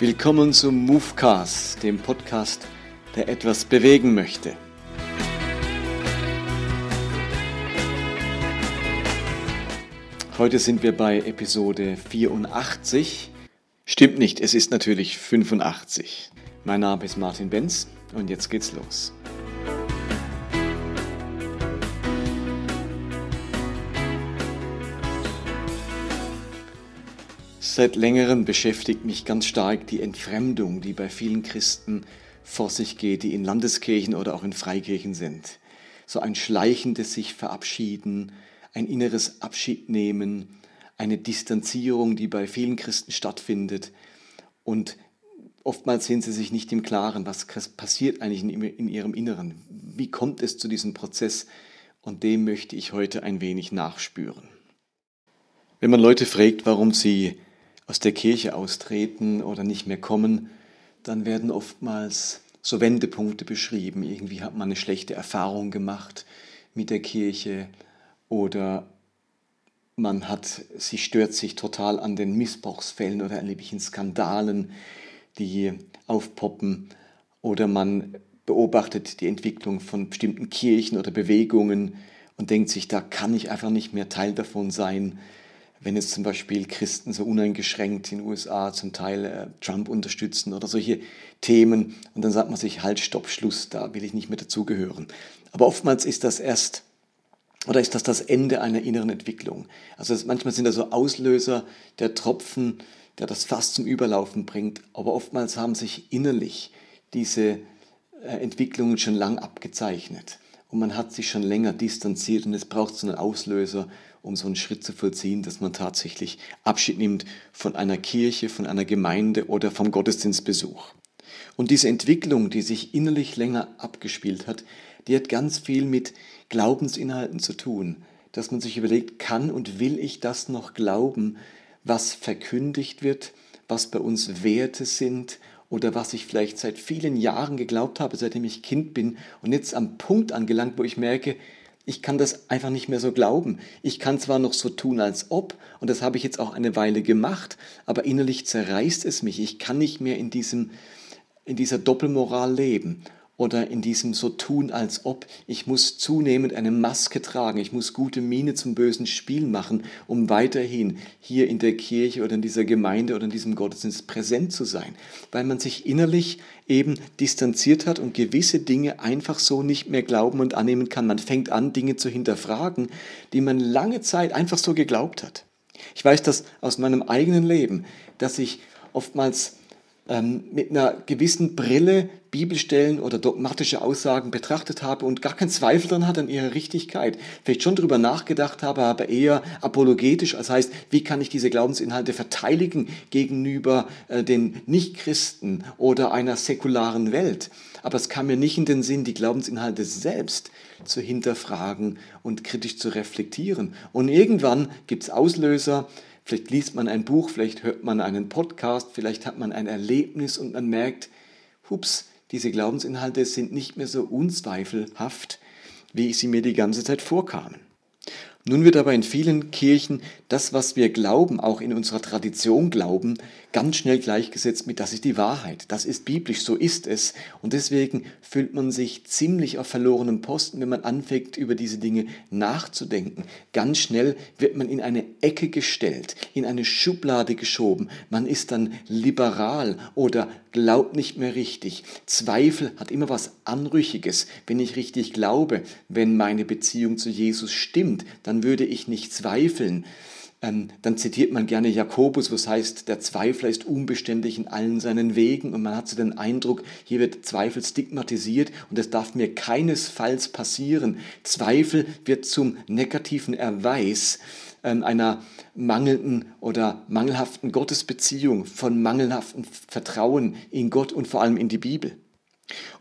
Willkommen zum Movecast, dem Podcast, der etwas bewegen möchte. Heute sind wir bei Episode 84. Stimmt nicht, es ist natürlich 85. Mein Name ist Martin Benz und jetzt geht's los. Seit längerem beschäftigt mich ganz stark die Entfremdung, die bei vielen Christen vor sich geht, die in Landeskirchen oder auch in Freikirchen sind. So ein schleichendes sich verabschieden, ein inneres Abschiednehmen, eine Distanzierung, die bei vielen Christen stattfindet. Und oftmals sind sie sich nicht im Klaren, was passiert eigentlich in ihrem Inneren. Wie kommt es zu diesem Prozess? Und dem möchte ich heute ein wenig nachspüren. Wenn man Leute fragt, warum sie aus der Kirche austreten oder nicht mehr kommen, dann werden oftmals so Wendepunkte beschrieben. Irgendwie hat man eine schlechte Erfahrung gemacht mit der Kirche oder man hat, sie stört sich total an den Missbrauchsfällen oder erleblichen Skandalen, die aufpoppen oder man beobachtet die Entwicklung von bestimmten Kirchen oder Bewegungen und denkt sich, da kann ich einfach nicht mehr Teil davon sein wenn jetzt zum Beispiel Christen so uneingeschränkt in den USA zum Teil äh, Trump unterstützen oder solche Themen und dann sagt man sich, halt, stopp, Schluss, da will ich nicht mehr dazugehören. Aber oftmals ist das erst oder ist das das Ende einer inneren Entwicklung? Also manchmal sind da so Auslöser, der Tropfen, der das Fass zum Überlaufen bringt, aber oftmals haben sich innerlich diese äh, Entwicklungen schon lang abgezeichnet und man hat sich schon länger distanziert und es braucht so einen Auslöser, um so einen Schritt zu vollziehen, dass man tatsächlich Abschied nimmt von einer Kirche, von einer Gemeinde oder vom Gottesdienstbesuch. Und diese Entwicklung, die sich innerlich länger abgespielt hat, die hat ganz viel mit Glaubensinhalten zu tun, dass man sich überlegt, kann und will ich das noch glauben, was verkündigt wird, was bei uns Werte sind oder was ich vielleicht seit vielen Jahren geglaubt habe, seitdem ich Kind bin und jetzt am Punkt angelangt, wo ich merke, ich kann das einfach nicht mehr so glauben. Ich kann zwar noch so tun, als ob, und das habe ich jetzt auch eine Weile gemacht, aber innerlich zerreißt es mich. Ich kann nicht mehr in, diesem, in dieser Doppelmoral leben oder in diesem so tun, als ob ich muss zunehmend eine Maske tragen, ich muss gute Miene zum bösen Spiel machen, um weiterhin hier in der Kirche oder in dieser Gemeinde oder in diesem Gottesdienst präsent zu sein, weil man sich innerlich eben distanziert hat und gewisse Dinge einfach so nicht mehr glauben und annehmen kann. Man fängt an, Dinge zu hinterfragen, die man lange Zeit einfach so geglaubt hat. Ich weiß das aus meinem eigenen Leben, dass ich oftmals ähm, mit einer gewissen Brille Bibelstellen oder dogmatische Aussagen betrachtet habe und gar keinen Zweifel daran hatte an ihrer Richtigkeit, vielleicht schon darüber nachgedacht habe, aber eher apologetisch, das heißt, wie kann ich diese Glaubensinhalte verteidigen gegenüber äh, den Nichtchristen oder einer säkularen Welt. Aber es kam mir nicht in den Sinn, die Glaubensinhalte selbst zu hinterfragen und kritisch zu reflektieren. Und irgendwann gibt es Auslöser, Vielleicht liest man ein Buch, vielleicht hört man einen Podcast, vielleicht hat man ein Erlebnis und man merkt, hups, diese Glaubensinhalte sind nicht mehr so unzweifelhaft, wie sie mir die ganze Zeit vorkamen. Nun wird aber in vielen Kirchen das, was wir glauben, auch in unserer Tradition glauben, ganz schnell gleichgesetzt mit, das ist die Wahrheit, das ist biblisch, so ist es. Und deswegen fühlt man sich ziemlich auf verlorenem Posten, wenn man anfängt, über diese Dinge nachzudenken. Ganz schnell wird man in eine Ecke gestellt, in eine Schublade geschoben. Man ist dann liberal oder glaubt nicht mehr richtig. Zweifel hat immer was Anrüchiges. Wenn ich richtig glaube, wenn meine Beziehung zu Jesus stimmt, dann würde ich nicht zweifeln. Ähm, dann zitiert man gerne Jakobus, was heißt, der Zweifler ist unbeständig in allen seinen Wegen und man hat so den Eindruck, hier wird Zweifel stigmatisiert und das darf mir keinesfalls passieren. Zweifel wird zum negativen Erweis ähm, einer mangelnden oder mangelhaften Gottesbeziehung, von mangelhaftem Vertrauen in Gott und vor allem in die Bibel.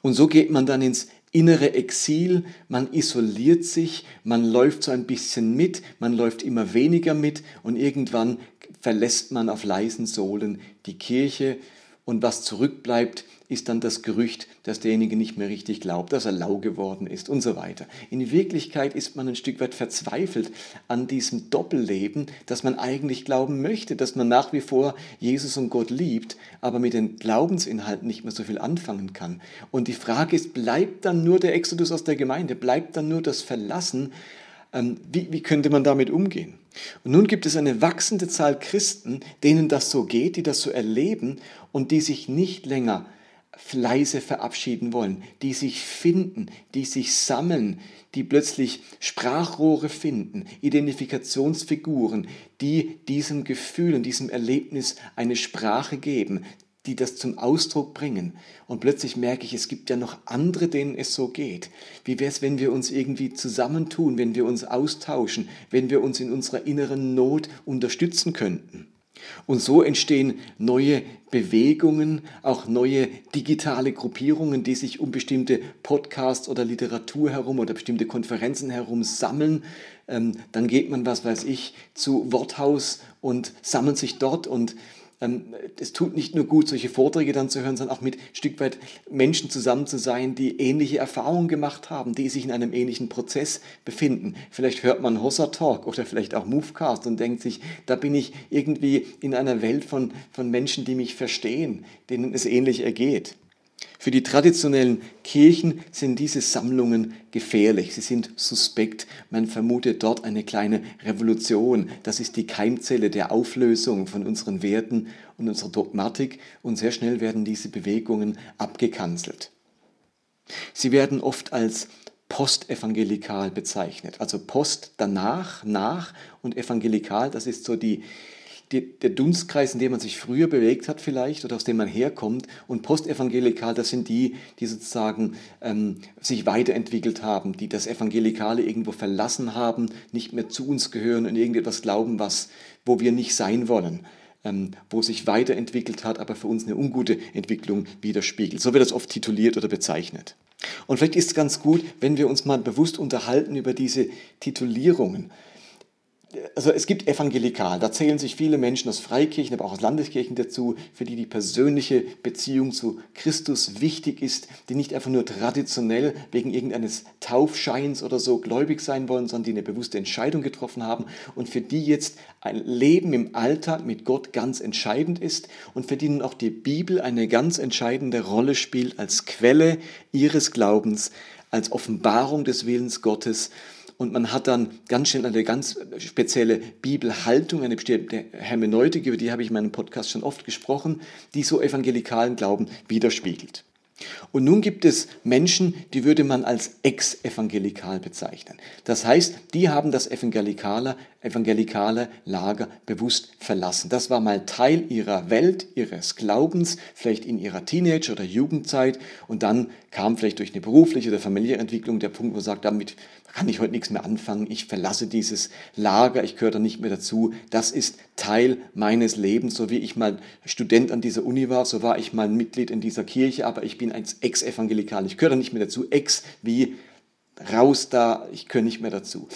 Und so geht man dann ins innere Exil, man isoliert sich, man läuft so ein bisschen mit, man läuft immer weniger mit und irgendwann verlässt man auf leisen Sohlen die Kirche und was zurückbleibt, ist dann das Gerücht, dass derjenige nicht mehr richtig glaubt, dass er lau geworden ist und so weiter. In Wirklichkeit ist man ein Stück weit verzweifelt an diesem Doppelleben, dass man eigentlich glauben möchte, dass man nach wie vor Jesus und Gott liebt, aber mit den Glaubensinhalten nicht mehr so viel anfangen kann. Und die Frage ist, bleibt dann nur der Exodus aus der Gemeinde, bleibt dann nur das Verlassen? Ähm, wie, wie könnte man damit umgehen? Und nun gibt es eine wachsende Zahl Christen, denen das so geht, die das so erleben und die sich nicht länger leise verabschieden wollen, die sich finden, die sich sammeln, die plötzlich Sprachrohre finden, Identifikationsfiguren, die diesem Gefühl und diesem Erlebnis eine Sprache geben, die das zum Ausdruck bringen. Und plötzlich merke ich, es gibt ja noch andere, denen es so geht. Wie wäre es, wenn wir uns irgendwie zusammentun, wenn wir uns austauschen, wenn wir uns in unserer inneren Not unterstützen könnten? Und so entstehen neue Bewegungen, auch neue digitale Gruppierungen, die sich um bestimmte Podcasts oder Literatur herum oder bestimmte Konferenzen herum sammeln. Ähm, dann geht man, was weiß ich, zu Worthaus und sammelt sich dort und es tut nicht nur gut, solche Vorträge dann zu hören, sondern auch mit ein Stück weit Menschen zusammen zu sein, die ähnliche Erfahrungen gemacht haben, die sich in einem ähnlichen Prozess befinden. Vielleicht hört man Hossa Talk oder vielleicht auch Movecast und denkt sich, da bin ich irgendwie in einer Welt von, von Menschen, die mich verstehen, denen es ähnlich ergeht. Für die traditionellen Kirchen sind diese Sammlungen gefährlich, sie sind suspekt. Man vermutet dort eine kleine Revolution. Das ist die Keimzelle der Auflösung von unseren Werten und unserer Dogmatik und sehr schnell werden diese Bewegungen abgekanzelt. Sie werden oft als postevangelikal bezeichnet, also Post danach, nach und evangelikal, das ist so die, die, der Dunstkreis, in dem man sich früher bewegt hat vielleicht oder aus dem man herkommt. Und postevangelikal, das sind die, die sozusagen ähm, sich weiterentwickelt haben, die das Evangelikale irgendwo verlassen haben, nicht mehr zu uns gehören und irgendetwas glauben, was, wo wir nicht sein wollen. Ähm, wo sich weiterentwickelt hat, aber für uns eine ungute Entwicklung widerspiegelt. So wird das oft tituliert oder bezeichnet. Und vielleicht ist es ganz gut, wenn wir uns mal bewusst unterhalten über diese Titulierungen also es gibt evangelikal, da zählen sich viele Menschen aus Freikirchen, aber auch aus Landeskirchen dazu, für die die persönliche Beziehung zu Christus wichtig ist, die nicht einfach nur traditionell wegen irgendeines Taufscheins oder so gläubig sein wollen, sondern die eine bewusste Entscheidung getroffen haben und für die jetzt ein Leben im Alltag mit Gott ganz entscheidend ist und für die nun auch die Bibel eine ganz entscheidende Rolle spielt als Quelle ihres Glaubens, als Offenbarung des Willens Gottes und man hat dann ganz schnell eine ganz spezielle Bibelhaltung, eine bestimmte Hermeneutik, über die habe ich in meinem Podcast schon oft gesprochen, die so evangelikalen Glauben widerspiegelt. Und nun gibt es Menschen, die würde man als ex-evangelikal bezeichnen. Das heißt, die haben das evangelikale, evangelikale Lager bewusst verlassen. Das war mal Teil ihrer Welt, ihres Glaubens, vielleicht in ihrer Teenager- oder Jugendzeit. Und dann kam vielleicht durch eine berufliche oder familiäre Entwicklung der Punkt, wo man sagt, damit kann ich heute nichts mehr anfangen. Ich verlasse dieses Lager, ich gehöre da nicht mehr dazu. Das ist Teil meines Lebens. So wie ich mal Student an dieser Uni war, so war ich mal Mitglied in dieser Kirche, aber ich bin ein Ex-Evangelikal. Ich gehöre nicht mehr dazu. Ex wie raus da, ich gehöre nicht mehr dazu.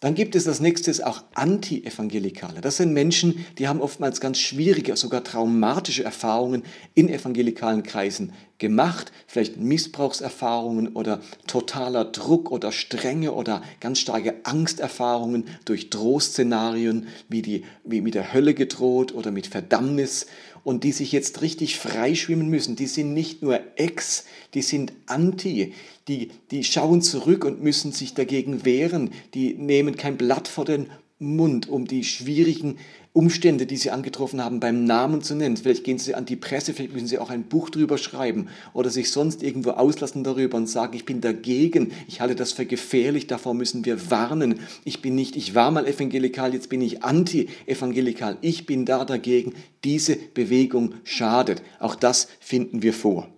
Dann gibt es als nächstes auch Anti-Evangelikale. Das sind Menschen, die haben oftmals ganz schwierige, sogar traumatische Erfahrungen in evangelikalen Kreisen gemacht, vielleicht Missbrauchserfahrungen oder totaler Druck oder Strenge oder ganz starke Angsterfahrungen durch Drohszenarien, wie, die, wie mit der Hölle gedroht oder mit Verdammnis und die sich jetzt richtig freischwimmen müssen. Die sind nicht nur ex, die sind anti, die, die schauen zurück und müssen sich dagegen wehren, die nehmen kein Blatt vor den Mund, um die schwierigen Umstände, die sie angetroffen haben, beim Namen zu nennen. Vielleicht gehen sie an die Presse, vielleicht müssen sie auch ein Buch drüber schreiben oder sich sonst irgendwo auslassen darüber und sagen, ich bin dagegen, ich halte das für gefährlich, davor müssen wir warnen. Ich bin nicht, ich war mal evangelikal, jetzt bin ich anti-evangelikal. Ich bin da dagegen. Diese Bewegung schadet. Auch das finden wir vor.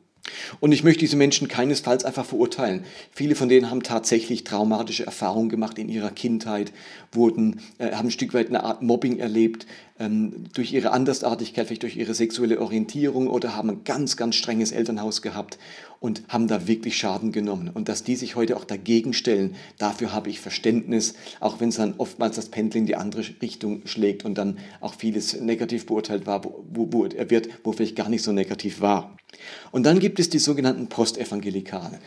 Und ich möchte diese Menschen keinesfalls einfach verurteilen. Viele von denen haben tatsächlich traumatische Erfahrungen gemacht in ihrer Kindheit, wurden, äh, haben ein Stück weit eine Art Mobbing erlebt, durch ihre Andersartigkeit, vielleicht durch ihre sexuelle Orientierung oder haben ein ganz, ganz strenges Elternhaus gehabt und haben da wirklich Schaden genommen. Und dass die sich heute auch dagegen stellen, dafür habe ich Verständnis, auch wenn es dann oftmals das Pendel in die andere Richtung schlägt und dann auch vieles negativ beurteilt war, wo, wo wird, wo vielleicht gar nicht so negativ war. Und dann gibt es die sogenannten Postevangelikale.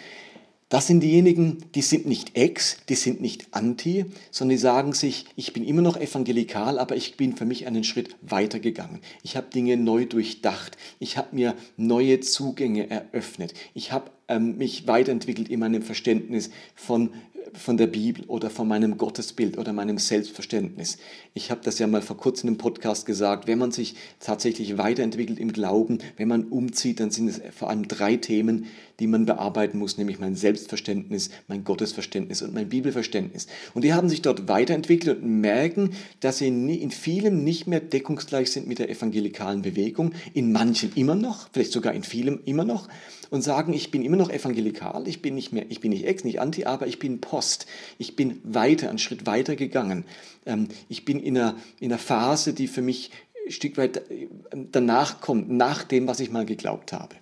Das sind diejenigen, die sind nicht ex, die sind nicht anti, sondern die sagen sich, ich bin immer noch evangelikal, aber ich bin für mich einen Schritt weiter gegangen. Ich habe Dinge neu durchdacht. Ich habe mir neue Zugänge eröffnet. Ich habe ähm, mich weiterentwickelt in meinem Verständnis von von der Bibel oder von meinem Gottesbild oder meinem Selbstverständnis. Ich habe das ja mal vor kurzem im Podcast gesagt, wenn man sich tatsächlich weiterentwickelt im Glauben, wenn man umzieht, dann sind es vor allem drei Themen, die man bearbeiten muss, nämlich mein Selbstverständnis, mein Gottesverständnis und mein Bibelverständnis. Und die haben sich dort weiterentwickelt und merken, dass sie in vielem nicht mehr deckungsgleich sind mit der evangelikalen Bewegung, in manchen immer noch, vielleicht sogar in vielem immer noch, und sagen, ich bin immer noch evangelikal, ich bin nicht mehr, ich bin nicht ex, nicht anti, aber ich bin Post. Ich bin weiter, einen Schritt weiter gegangen. Ähm, ich bin in einer, in einer Phase, die für mich ein Stück weit äh, danach kommt, nach dem, was ich mal geglaubt habe.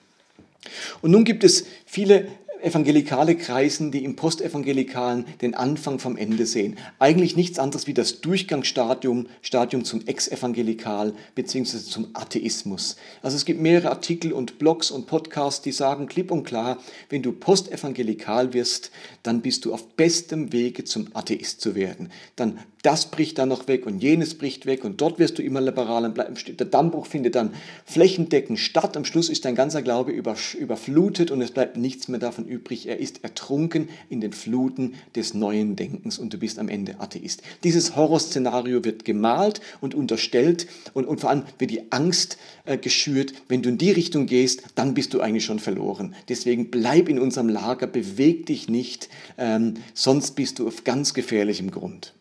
Und nun gibt es viele evangelikale Kreisen, die im Postevangelikalen den Anfang vom Ende sehen. Eigentlich nichts anderes wie das Durchgangsstadium Stadium zum Ex-Evangelikal bzw. zum Atheismus. Also es gibt mehrere Artikel und Blogs und Podcasts, die sagen klipp und klar, wenn du postevangelikal wirst, dann bist du auf bestem Wege zum Atheist zu werden. Dann das bricht dann noch weg und jenes bricht weg und dort wirst du immer liberaler bleiben. Der Dammbruch findet dann flächendeckend statt. Am Schluss ist dein ganzer Glaube überflutet und es bleibt nichts mehr davon übrig. Er ist ertrunken in den Fluten des neuen Denkens und du bist am Ende Atheist. Dieses Horrorszenario wird gemalt und unterstellt und, und vor allem wird die Angst äh, geschürt. Wenn du in die Richtung gehst, dann bist du eigentlich schon verloren. Deswegen bleib in unserem Lager, beweg dich nicht, ähm, sonst bist du auf ganz gefährlichem Grund.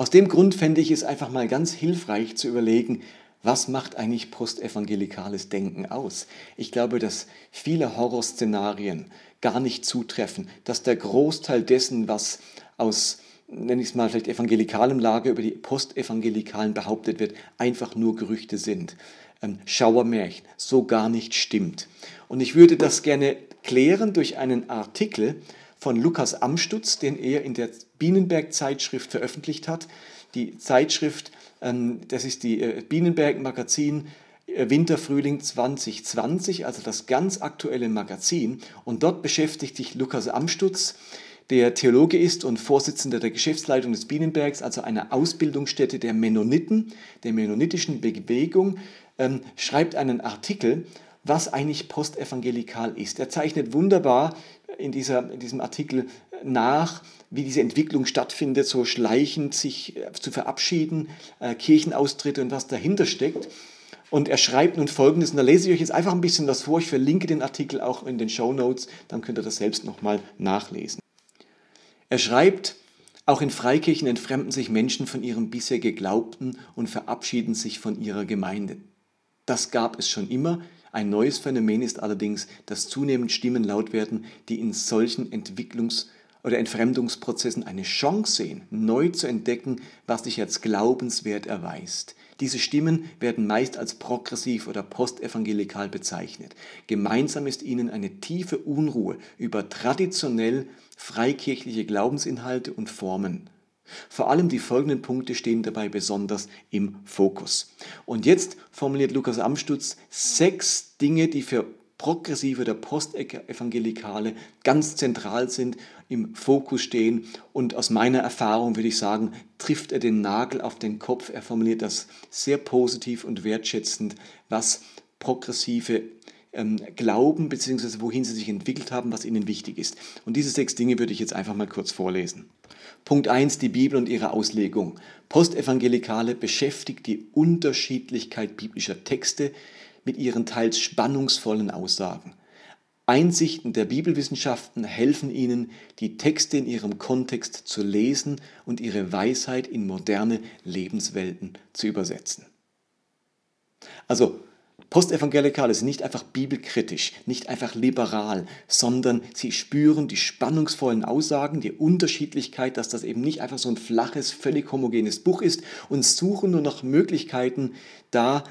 Aus dem Grund fände ich es einfach mal ganz hilfreich zu überlegen, was macht eigentlich postevangelikales Denken aus? Ich glaube, dass viele Horrorszenarien gar nicht zutreffen, dass der Großteil dessen, was aus, nenne ich es mal, vielleicht evangelikalem Lager über die Postevangelikalen behauptet wird, einfach nur Gerüchte sind. Ähm, Schauermärchen, so gar nicht stimmt. Und ich würde das gerne klären durch einen Artikel, von Lukas Amstutz, den er in der Bienenberg-Zeitschrift veröffentlicht hat. Die Zeitschrift, ähm, das ist die äh, Bienenberg-Magazin äh, Winter, Frühling 2020, also das ganz aktuelle Magazin. Und dort beschäftigt sich Lukas Amstutz, der Theologe ist und Vorsitzender der Geschäftsleitung des Bienenbergs, also einer Ausbildungsstätte der Mennoniten, der mennonitischen Bewegung, ähm, schreibt einen Artikel, was eigentlich postevangelikal ist. Er zeichnet wunderbar in, dieser, in diesem Artikel nach, wie diese Entwicklung stattfindet, so schleichend sich äh, zu verabschieden, äh, Kirchenaustritte und was dahinter steckt. Und er schreibt nun Folgendes, und da lese ich euch jetzt einfach ein bisschen was vor. Ich verlinke den Artikel auch in den Show Notes, dann könnt ihr das selbst nochmal nachlesen. Er schreibt, auch in Freikirchen entfremden sich Menschen von ihrem bisher Geglaubten und verabschieden sich von ihrer Gemeinde. Das gab es schon immer, ein neues Phänomen ist allerdings, dass zunehmend Stimmen laut werden, die in solchen Entwicklungs- oder Entfremdungsprozessen eine Chance sehen, neu zu entdecken, was sich als glaubenswert erweist. Diese Stimmen werden meist als progressiv oder postevangelikal bezeichnet. Gemeinsam ist ihnen eine tiefe Unruhe über traditionell freikirchliche Glaubensinhalte und Formen. Vor allem die folgenden Punkte stehen dabei besonders im Fokus. Und jetzt formuliert Lukas Amstutz sechs Dinge, die für progressive oder postevangelikale ganz zentral sind, im Fokus stehen. Und aus meiner Erfahrung würde ich sagen, trifft er den Nagel auf den Kopf. Er formuliert das sehr positiv und wertschätzend, was progressive glauben, beziehungsweise wohin sie sich entwickelt haben, was ihnen wichtig ist. Und diese sechs Dinge würde ich jetzt einfach mal kurz vorlesen. Punkt 1, die Bibel und ihre Auslegung. Postevangelikale beschäftigt die Unterschiedlichkeit biblischer Texte mit ihren teils spannungsvollen Aussagen. Einsichten der Bibelwissenschaften helfen ihnen, die Texte in ihrem Kontext zu lesen und ihre Weisheit in moderne Lebenswelten zu übersetzen. Also Postevangelikale sind nicht einfach bibelkritisch, nicht einfach liberal, sondern sie spüren die spannungsvollen Aussagen, die Unterschiedlichkeit, dass das eben nicht einfach so ein flaches, völlig homogenes Buch ist und suchen nur noch Möglichkeiten, da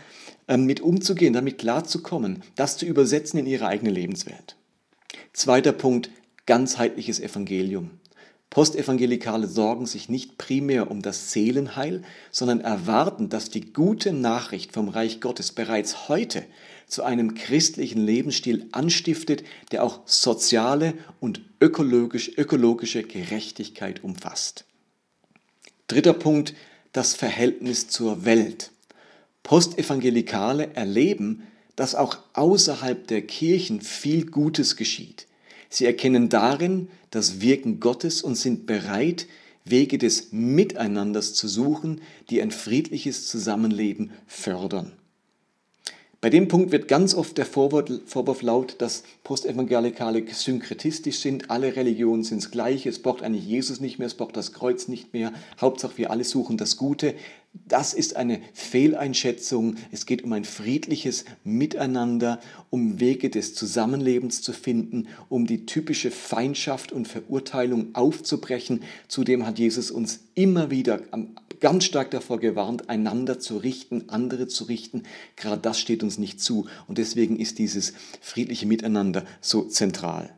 ähm, mit umzugehen, damit klarzukommen, das zu übersetzen in ihre eigene Lebenswelt. Zweiter Punkt, ganzheitliches Evangelium. Postevangelikale sorgen sich nicht primär um das Seelenheil, sondern erwarten, dass die gute Nachricht vom Reich Gottes bereits heute zu einem christlichen Lebensstil anstiftet, der auch soziale und ökologisch, ökologische Gerechtigkeit umfasst. Dritter Punkt, das Verhältnis zur Welt. Postevangelikale erleben, dass auch außerhalb der Kirchen viel Gutes geschieht. Sie erkennen darin das Wirken Gottes und sind bereit, Wege des Miteinanders zu suchen, die ein friedliches Zusammenleben fördern. Bei dem Punkt wird ganz oft der Vorwurf, laut, dass Postevangelikale synkretistisch sind. Alle Religionen sind das Gleiche. Es braucht eigentlich Jesus nicht mehr, es braucht das Kreuz nicht mehr. Hauptsache, wir alle suchen das Gute. Das ist eine Fehleinschätzung. Es geht um ein friedliches Miteinander, um Wege des Zusammenlebens zu finden, um die typische Feindschaft und Verurteilung aufzubrechen. Zudem hat Jesus uns immer wieder ganz stark davor gewarnt, einander zu richten, andere zu richten. Gerade das steht uns nicht zu. Und deswegen ist dieses friedliche Miteinander so zentral.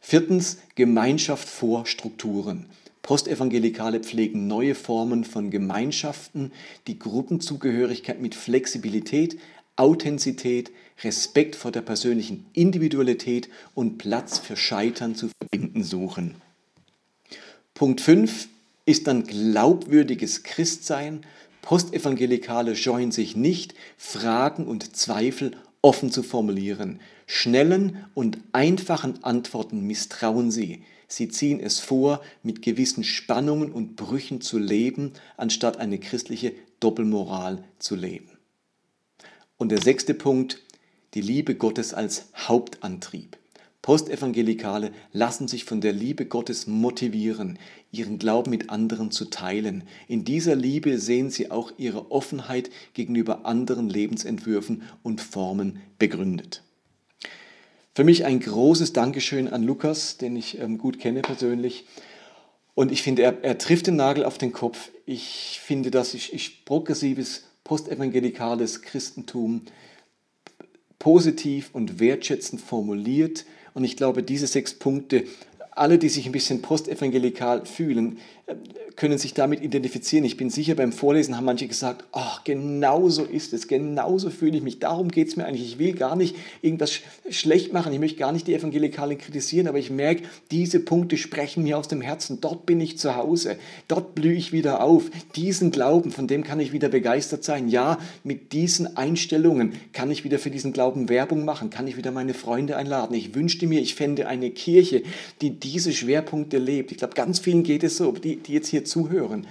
Viertens, Gemeinschaft vor Strukturen. Postevangelikale pflegen neue Formen von Gemeinschaften, die Gruppenzugehörigkeit mit Flexibilität, Authentizität, Respekt vor der persönlichen Individualität und Platz für Scheitern zu verbinden suchen. Punkt 5 ist dann glaubwürdiges Christsein. Postevangelikale scheuen sich nicht, Fragen und Zweifel offen zu formulieren. Schnellen und einfachen Antworten misstrauen sie. Sie ziehen es vor, mit gewissen Spannungen und Brüchen zu leben, anstatt eine christliche Doppelmoral zu leben. Und der sechste Punkt, die Liebe Gottes als Hauptantrieb. Postevangelikale lassen sich von der Liebe Gottes motivieren, ihren Glauben mit anderen zu teilen. In dieser Liebe sehen sie auch ihre Offenheit gegenüber anderen Lebensentwürfen und Formen begründet. Für mich ein großes Dankeschön an Lukas, den ich ähm, gut kenne persönlich. Und ich finde, er, er, trifft den Nagel auf den Kopf. Ich finde, dass ich, ich progressives, postevangelikales Christentum positiv und wertschätzend formuliert. Und ich glaube, diese sechs Punkte, alle, die sich ein bisschen postevangelikal fühlen, können sich damit identifizieren. Ich bin sicher, beim Vorlesen haben manche gesagt, ach, genau so ist es, genau so fühle ich mich, darum geht es mir eigentlich. Ich will gar nicht irgendwas schlecht machen, ich möchte gar nicht die Evangelikalen kritisieren, aber ich merke, diese Punkte sprechen mir aus dem Herzen. Dort bin ich zu Hause, dort blühe ich wieder auf. Diesen Glauben, von dem kann ich wieder begeistert sein. Ja, mit diesen Einstellungen kann ich wieder für diesen Glauben Werbung machen, kann ich wieder meine Freunde einladen. Ich wünschte mir, ich fände eine Kirche, die diese Schwerpunkte lebt. Ich glaube, ganz vielen geht es so, die, die jetzt hier zuhören.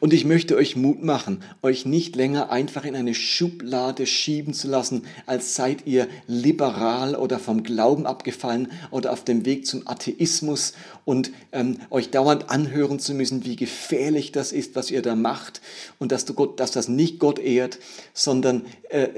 Und ich möchte euch Mut machen, euch nicht länger einfach in eine Schublade schieben zu lassen, als seid ihr liberal oder vom Glauben abgefallen oder auf dem Weg zum Atheismus und ähm, euch dauernd anhören zu müssen, wie gefährlich das ist, was ihr da macht und dass, du Gott, dass das nicht Gott ehrt, sondern äh,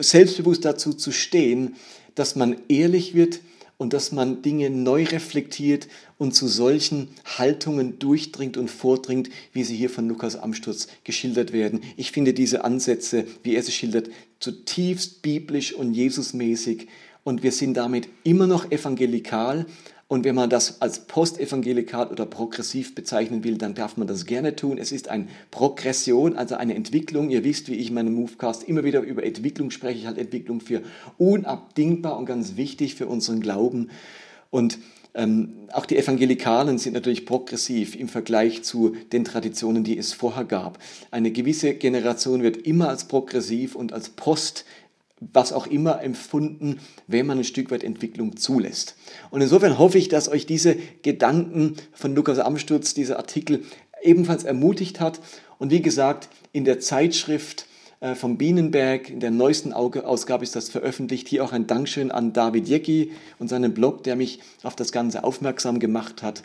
selbstbewusst dazu zu stehen, dass man ehrlich wird, und dass man Dinge neu reflektiert und zu solchen Haltungen durchdringt und vordringt, wie sie hier von Lukas Amsturz geschildert werden. Ich finde diese Ansätze, wie er sie schildert, zutiefst biblisch und Jesusmäßig und wir sind damit immer noch evangelikal, und wenn man das als postevangelikal oder progressiv bezeichnen will, dann darf man das gerne tun. Es ist eine Progression, also eine Entwicklung. Ihr wisst, wie ich in meinem Movecast immer wieder über Entwicklung spreche. Ich halte Entwicklung für unabdingbar und ganz wichtig für unseren Glauben. Und ähm, auch die Evangelikalen sind natürlich progressiv im Vergleich zu den Traditionen, die es vorher gab. Eine gewisse Generation wird immer als progressiv und als post was auch immer empfunden, wenn man ein Stück weit Entwicklung zulässt. Und insofern hoffe ich, dass euch diese Gedanken von Lukas Amsturz, dieser Artikel ebenfalls ermutigt hat. Und wie gesagt, in der Zeitschrift äh, vom Bienenberg, in der neuesten Ausgabe ist das veröffentlicht. Hier auch ein Dankeschön an David Jecki und seinen Blog, der mich auf das Ganze aufmerksam gemacht hat.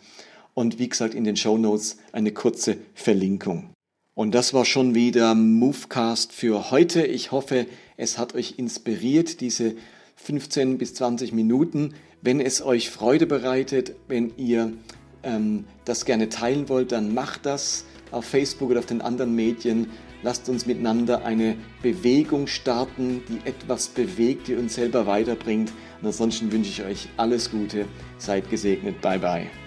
Und wie gesagt, in den Show Notes eine kurze Verlinkung. Und das war schon wieder Movecast für heute. Ich hoffe, es hat euch inspiriert, diese 15 bis 20 Minuten. Wenn es euch Freude bereitet, wenn ihr ähm, das gerne teilen wollt, dann macht das auf Facebook oder auf den anderen Medien. Lasst uns miteinander eine Bewegung starten, die etwas bewegt, die uns selber weiterbringt. Und ansonsten wünsche ich euch alles Gute. Seid gesegnet. Bye bye.